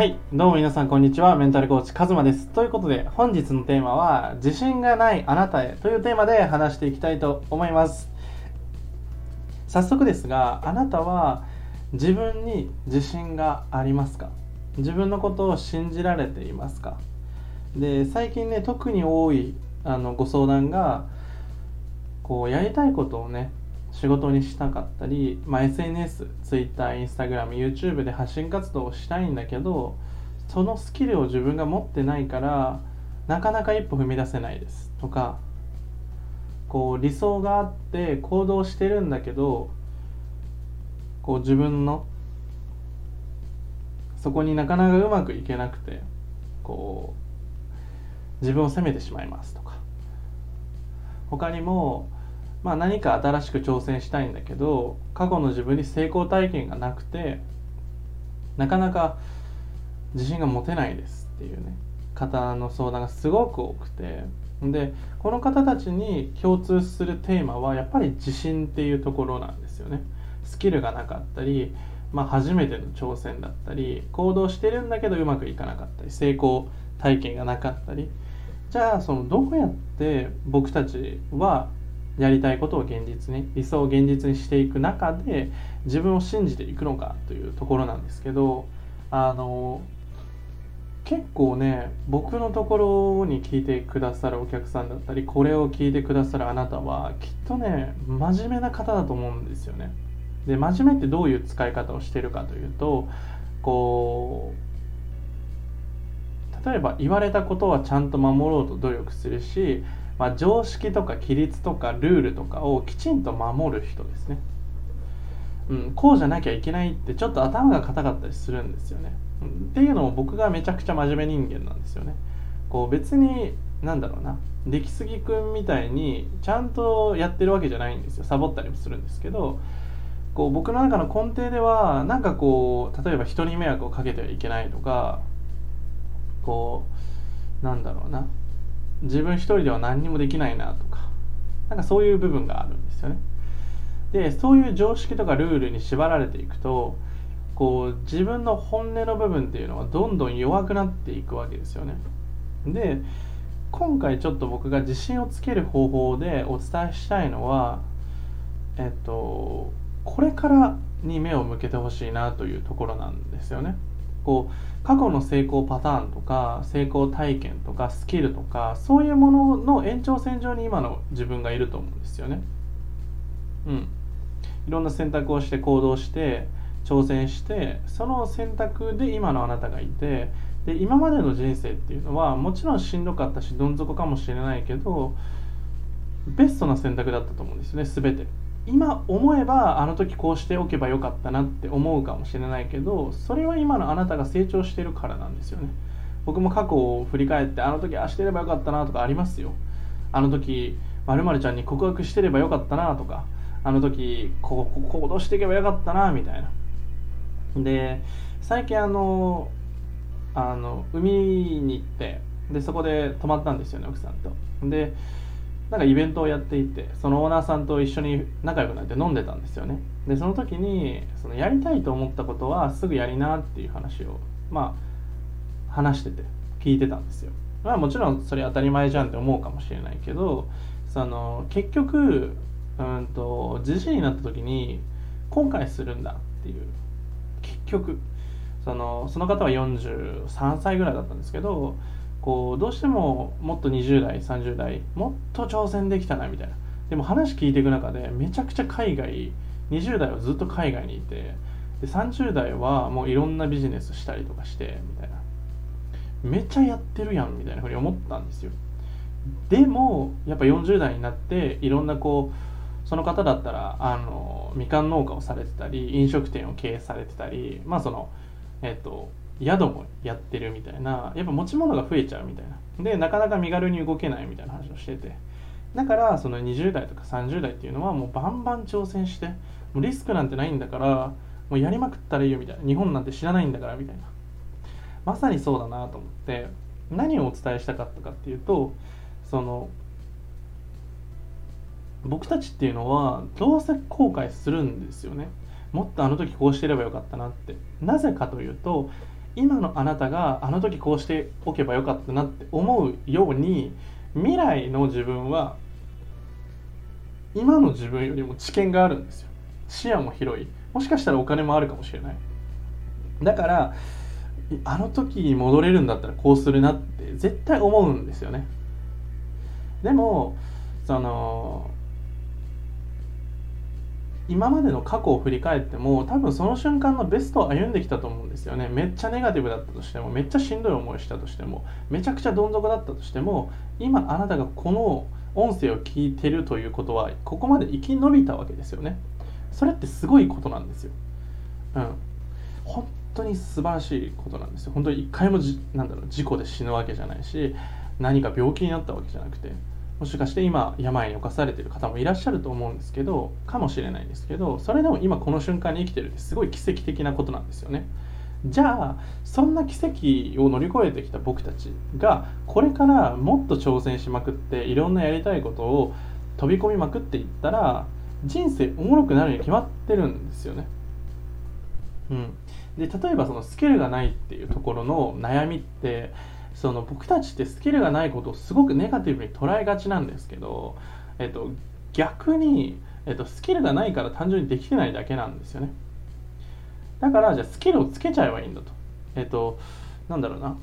はい。どうも皆さん、こんにちは。メンタルコーチ、カズマです。ということで、本日のテーマは、自信がないあなたへというテーマで話していきたいと思います。早速ですが、あなたは自分に自信がありますか？自分のことを信じられていますか？で、最近ね、特に多いあのご相談が、こう、やりたいことをね、仕事にしたかったり、まあ、SNS、Twitter、Instagram、YouTube で発信活動をしたいんだけどそのスキルを自分が持ってないからなかなか一歩踏み出せないです。とかこう理想があって行動してるんだけどこう自分のそこになかなかうまくいけなくてこう自分を責めてしまいます。とか他にもまあ、何か新しく挑戦したいんだけど過去の自分に成功体験がなくてなかなか自信が持てないですっていうね。方の相談がすごく多くて。でこの方たちに共通するテーマはやっぱり自信っていうところなんですよね。スキルがなかったり、まあ、初めての挑戦だったり行動してるんだけどうまくいかなかったり成功体験がなかったり。じゃあそのどうやって僕たちはやりたいことを現実に理想を現実にしていく中で自分を信じていくのかというところなんですけどあの結構ね僕のところに聞いてくださるお客さんだったりこれを聞いてくださるあなたはきっとね真面目な方だと思うんですよね。で真面目ってどういう使い方をしてるかというとこう例えば言われたことはちゃんと守ろうと努力するしまあ、常識とか規律とかルールとかをきちんと守る人ですね。うん、こうじゃなきゃいけないってちょっと頭が硬かったりするんですよね。うん、っていうのも僕がめちゃくちゃ真面目人間なんですよね。こう別になんだろうな出来すぎくんみたいにちゃんとやってるわけじゃないんですよサボったりもするんですけどこう僕の中の根底ではなんかこう例えば人に迷惑をかけてはいけないとかこうなんだろうな自分一人では何にもできないなとかなんかそういう部分があるんですよね。でそういう常識とかルールに縛られていくとこう自分の本音の部分っていうのはどんどん弱くなっていくわけですよね。で今回ちょっと僕が自信をつける方法でお伝えしたいのはえっとこれからに目を向けてほしいなというところなんですよね。こう過去の成功パターンとか成功体験とかスキルとかそういうものの延長線上に今の自分がいると思うんですよね。うん。いろんな選択をして行動して挑戦してその選択で今のあなたがいてで今までの人生っていうのはもちろんしんどかったしどん底かもしれないけどベストな選択だったと思うんですよね全て。今思えばあの時こうしておけばよかったなって思うかもしれないけどそれは今のあなたが成長してるからなんですよね。僕も過去を振り返ってあの時ああしてればよかったなとかありますよ。あの時まるちゃんに告白してればよかったなとかあの時こう行動していけばよかったなみたいな。で最近あのあの海に行ってでそこで泊まったんですよね奥さんと。でなんかイベントをやっていてそのオーナーさんと一緒に仲良くなって飲んでたんですよね。でその時にそのやりたいと思ったことはすぐやりなっていう話をまあ話してて聞いてたんですよ。まあもちろんそれ当たり前じゃんって思うかもしれないけどその結局うんと自身になった時に後悔するんだっていう。結局そのその方は43歳ぐらいだったんですけどこうどうしてももっと20代30代もっと挑戦できたなみたいな。でも話聞いていく中でめちゃくちゃ海外20代はずっと海外にいてで30代はもういろんなビジネスしたりとかしてみたいな。めっちゃやってるやんみたいなふうに思ったんですよ。でもやっぱ40代になっていろんなこうその方だったらあのみかん農家をされてたり飲食店を経営されてたりまあそのえっ、と宿もやってるみたいなやっぱ持ち物が増えちゃうみたいな。でなかなか身軽に動けないみたいな話をしてて。だからその20代とか30代っていうのはもうバンバン挑戦してもうリスクなんてないんだからもうやりまくったらいいよみたいな。日本なんて知らないんだからみたいな。まさにそうだなと思って何をお伝えしたかったかっていうとその僕たちっていうのはどうせ後悔するんですよね。もっとあの時こうしてればよかったなって。なぜかというと今のあなたがあの時こうしておけばよかったなって思うように未来の自分は今の自分よりも知見があるんですよ。視野も広い。もしかしたらお金もあるかもしれない。だからあの時に戻れるんだったらこうするなって絶対思うんですよね。でもその今までの過去を振り返っても多分その瞬間のベストを歩んできたと思うんですよね。めっちゃネガティブだったとしてもめっちゃしんどい思いしたとしてもめちゃくちゃどん底だったとしても今あなたがこの音声を聞いてるということはここまで生き延びたわけですよね。それってすごいことなんですよ。うん。本当に素晴らしいことなんですよ。本当に一回もじなんだろう事故で死ぬわけじゃないし何か病気になったわけじゃなくて。もしかして今病に侵されてる方もいらっしゃると思うんですけどかもしれないですけどそれでも今この瞬間に生きてるってすごい奇跡的なことなんですよね。じゃあそんな奇跡を乗り越えてきた僕たちがこれからもっと挑戦しまくっていろんなやりたいことを飛び込みまくっていったら人生おもろくなるに決まってるんですよね。うん。で例えばそのスキルがないっていうところの悩みってその僕たちってスキルがないことをすごくネガティブに捉えがちなんですけど、えっと、逆に、えっと、スキルがないから単純にできてないだけなんですよね。だからじゃあスキルをつけちゃえばいいんだと。えっとなんだろうな。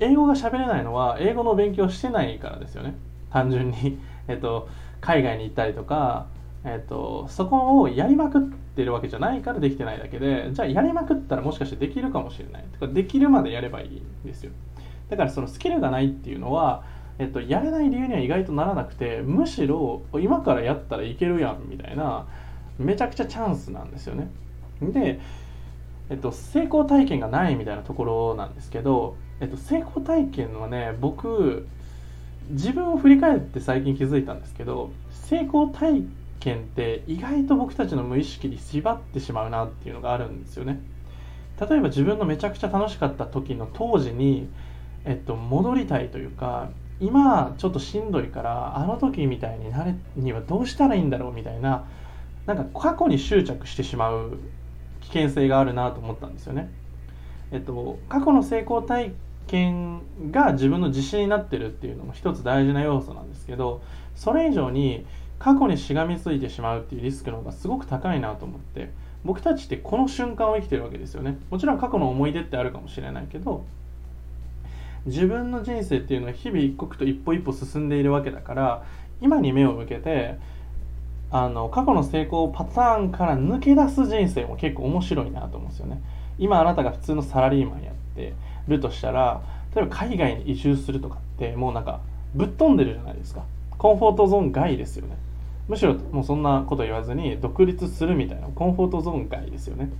英語が喋れないのは英語の勉強してないからですよね。単純に。えっと海外に行ったりとかえっとそこをやりまくってるわけじゃないからできてないだけでじゃあやりまくったらもしかしてできるかもしれない。とかできるまでやればいいんですよ。だからそのスキルがないっていうのは、えっと、やれない理由には意外とならなくてむしろ今からやったらいけるやんみたいなめちゃくちゃチャンスなんですよね。で、えっと、成功体験がないみたいなところなんですけど、えっと、成功体験はね僕自分を振り返って最近気づいたんですけど成功体験って意外と僕たちの無意識に縛ってしまうなっていうのがあるんですよね。例えば自分のめちゃくちゃ楽しかった時の当時にえっと、戻りたいというか今ちょっとしんどいからあの時みたいになれにはどうしたらいいんだろうみたいななんか過去に執着してしまう危険性があるなと思ったんですよね。えっと、過去の成功体験が自分の自信になってるっていうのも一つ大事な要素なんですけどそれ以上に過去にしがみついてしまうっていうリスクの方がすごく高いなと思って僕たちってこの瞬間を生きてるわけですよねもちろん過去の思い出ってあるかもしれないけど自分の人生っていうのは日々一刻と一歩一歩進んでいるわけだから今に目を向けてあの過去の成功パターンから抜け出す人生も結構面白いなと思うんですよね。今あなたが普通のサラリーマンやってるとしたら例えば海外に移住するとかってもうなんかぶっ飛んでるじゃないですか。コンフォートゾーン外ですよね。むしろもうそんなこと言わずに独立するみたいなコンフォートゾーン外ですよね。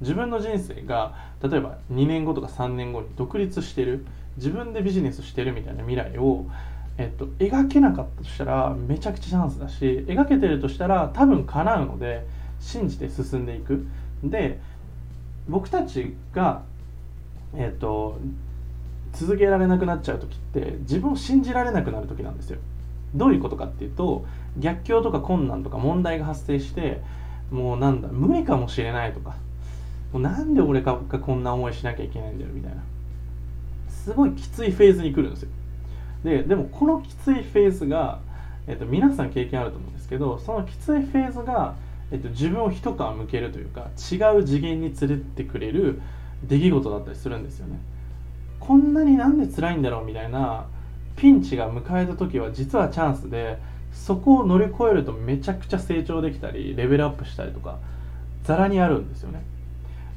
自分の人生が例えば2年後とか3年後に独立してる。自分でビジネスしてるみたいな未来を、えっと、描けなかったとしたらめちゃくちゃチャンスだし描けてるとしたら多分叶うので信じて進んでいく。で僕たちがえっと続けられなくなっちゃう時って自分を信じられなくなる時なんですよ。どういうことかっていうと逆境とか困難とか問題が発生してもうなんだ無理かもしれないとかもうなんで俺がこんな思いしなきゃいけないんだよみたいな。すごいきついフェーズに来るんですよ。ででもこのきついフェーズが、えっと、皆さん経験あると思うんですけどそのきついフェーズが、えっと、自分を一皮向けるというか違う次元に連れてくれる出来事だったりするんですよね。こんなになんで辛いんだろうみたいなピンチが迎えた時は実はチャンスでそこを乗り越えるとめちゃくちゃ成長できたりレベルアップしたりとかざらにあるんですよね。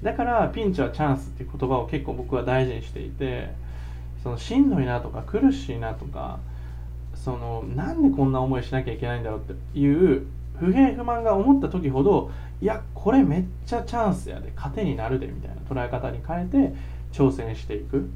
だからピンチはチャンスっていう言葉を結構僕は大事にしていてそのしんどいなとか苦しいなとかそのなんでこんな思いしなきゃいけないんだろうっていう不平不満が思った時ほどいやこれめっちゃチャンスやで糧になるでみたいな捉え方に変えて挑戦していく。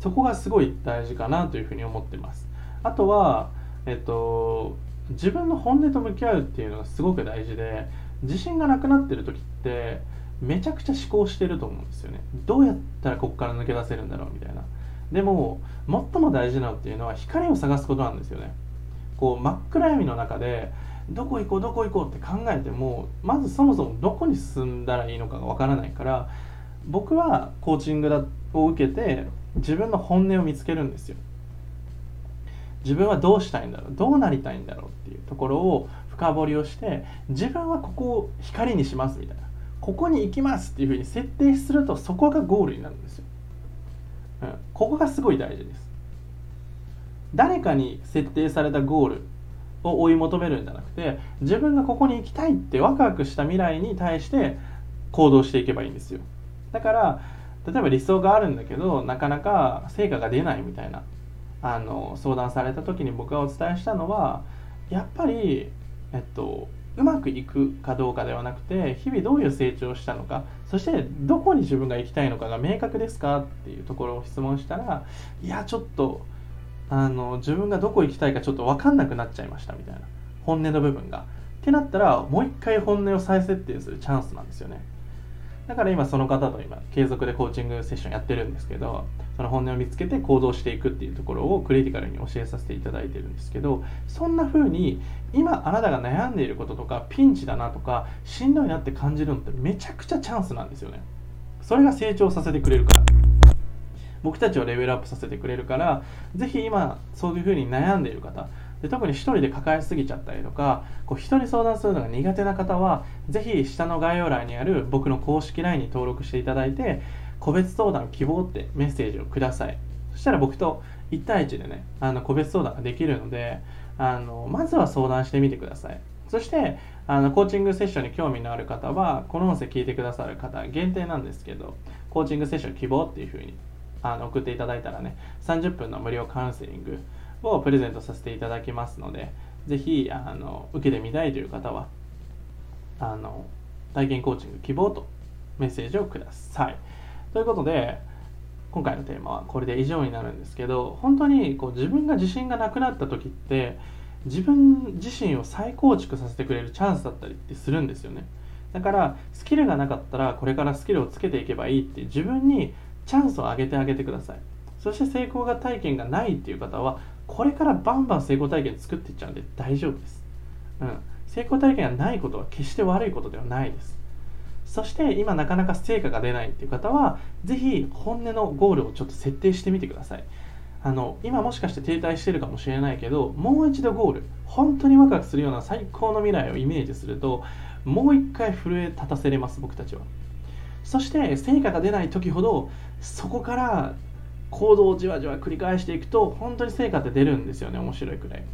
そこがすごい大事かなというふうに思ってます。あとはえっと自分の本音と向き合うっていうのがすごく大事で自信がなくなってる時ってめちゃくちゃ思考してると思うんですよね。どうやったらここから抜け出せるんだろうみたいな。でも最も大事なのっていうのは光を探すことなんですよね。こう真っ暗闇の中でどこ行こうどこ行こうって考えてもまずそもそもどこに進んだらいいのかがわからないから僕はコーチングを受けて自分の本音を見つけるんですよ。自分はどうしたいんだろうどうなりたいんだろうっていうところを深掘りをして自分はここを光にしますみたいな。ここに行きますっていうふうに設定するとそこがゴールになるんですよ、うん、ここがすごい大事です。誰かに設定されたゴールを追い求めるんじゃなくて自分がここに行きたいってワクワクした未来に対して行動していけばいいんですよ。だから例えば理想があるんだけどなかなか成果が出ないみたいなあの相談された時に僕がお伝えしたのはやっぱりえっとうまくいくかどうかではなくて日々どういう成長をしたのかそしてどこに自分が行きたいのかが明確ですかっていうところを質問したらいやちょっとあの自分がどこ行きたいかちょっと分かんなくなっちゃいましたみたいな本音の部分が。ってなったらもう一回本音を再設定するチャンスなんですよね。だから今その方と今継続でコーチングセッションやってるんですけどその本音を見つけて行動していくっていうところをクリティカルに教えさせていただいてるんですけどそんな風に今あなたが悩んでいることとかピンチだなとかしんどいなって感じるのってめちゃくちゃチャンスなんですよね。それが成長させてくれるから。僕たちをレベルアップさせてくれるから是非今そういう風に悩んでいる方で特に1人で抱えすぎちゃったりとかこう人相談するのが苦手な方は是非下の概要欄にある僕の公式 LINE に登録していただいて個別相談希望ってメッセージをくださいそしたら僕と1対1でねあの個別相談ができるのであのまずは相談してみてくださいそしてあのコーチングセッションに興味のある方はこの音声聞いてくださる方限定なんですけどコーチングセッション希望っていうふうにあの送っていただいたらね30分の無料カウンセリングをプレゼントさせていただきますので、ぜひあの受けてみたいという方は、あの体験コーチング希望とメッセージをください。ということで、今回のテーマはこれで以上になるんですけど、本当にこう自分が自信がなくなった時って、自分自身を再構築させてくれるチャンスだったりってするんですよね。だからスキルがなかったらこれからスキルをつけていけばいいって自分にチャンスを上げてあげてください。そして成功が体験がないっていう方はこれからバンバン成功体験作っていっちゃうんで大丈夫です、うん、成功体験がないことは決して悪いことではないですそして今なかなか成果が出ないっていう方は是非本音のゴールをちょっと設定してみてください。あの今もしかして停滞してるかもしれないけどもう一度ゴール本当にワクワクするような最高の未来をイメージするともう一回震え立たせれます僕たちは。そして成果が出ない時ほどそこから行動をじわじわ繰り返していくと本当に成果って出るんですよね面白いくらい。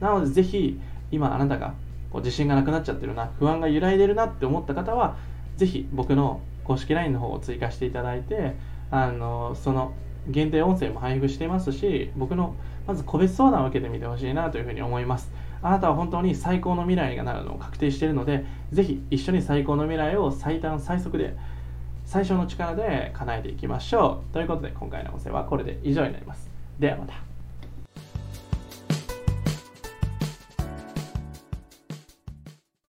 なのでぜひ今あなたがこう自信がなくなっちゃってるな不安が揺らいでるなって思った方はぜひ僕の公式 LINE の方を追加していただいてあのその限定音声も配布していますし僕のまず個別相談を受けてみてほしいなというふうに思います。あなたは本当に最高の未来がなるのを確定しているのでぜひ一緒に最高の未来を最短最速で最小の力で叶えていきましょう。ということで今回の音声はこれで以上になります。ではまた。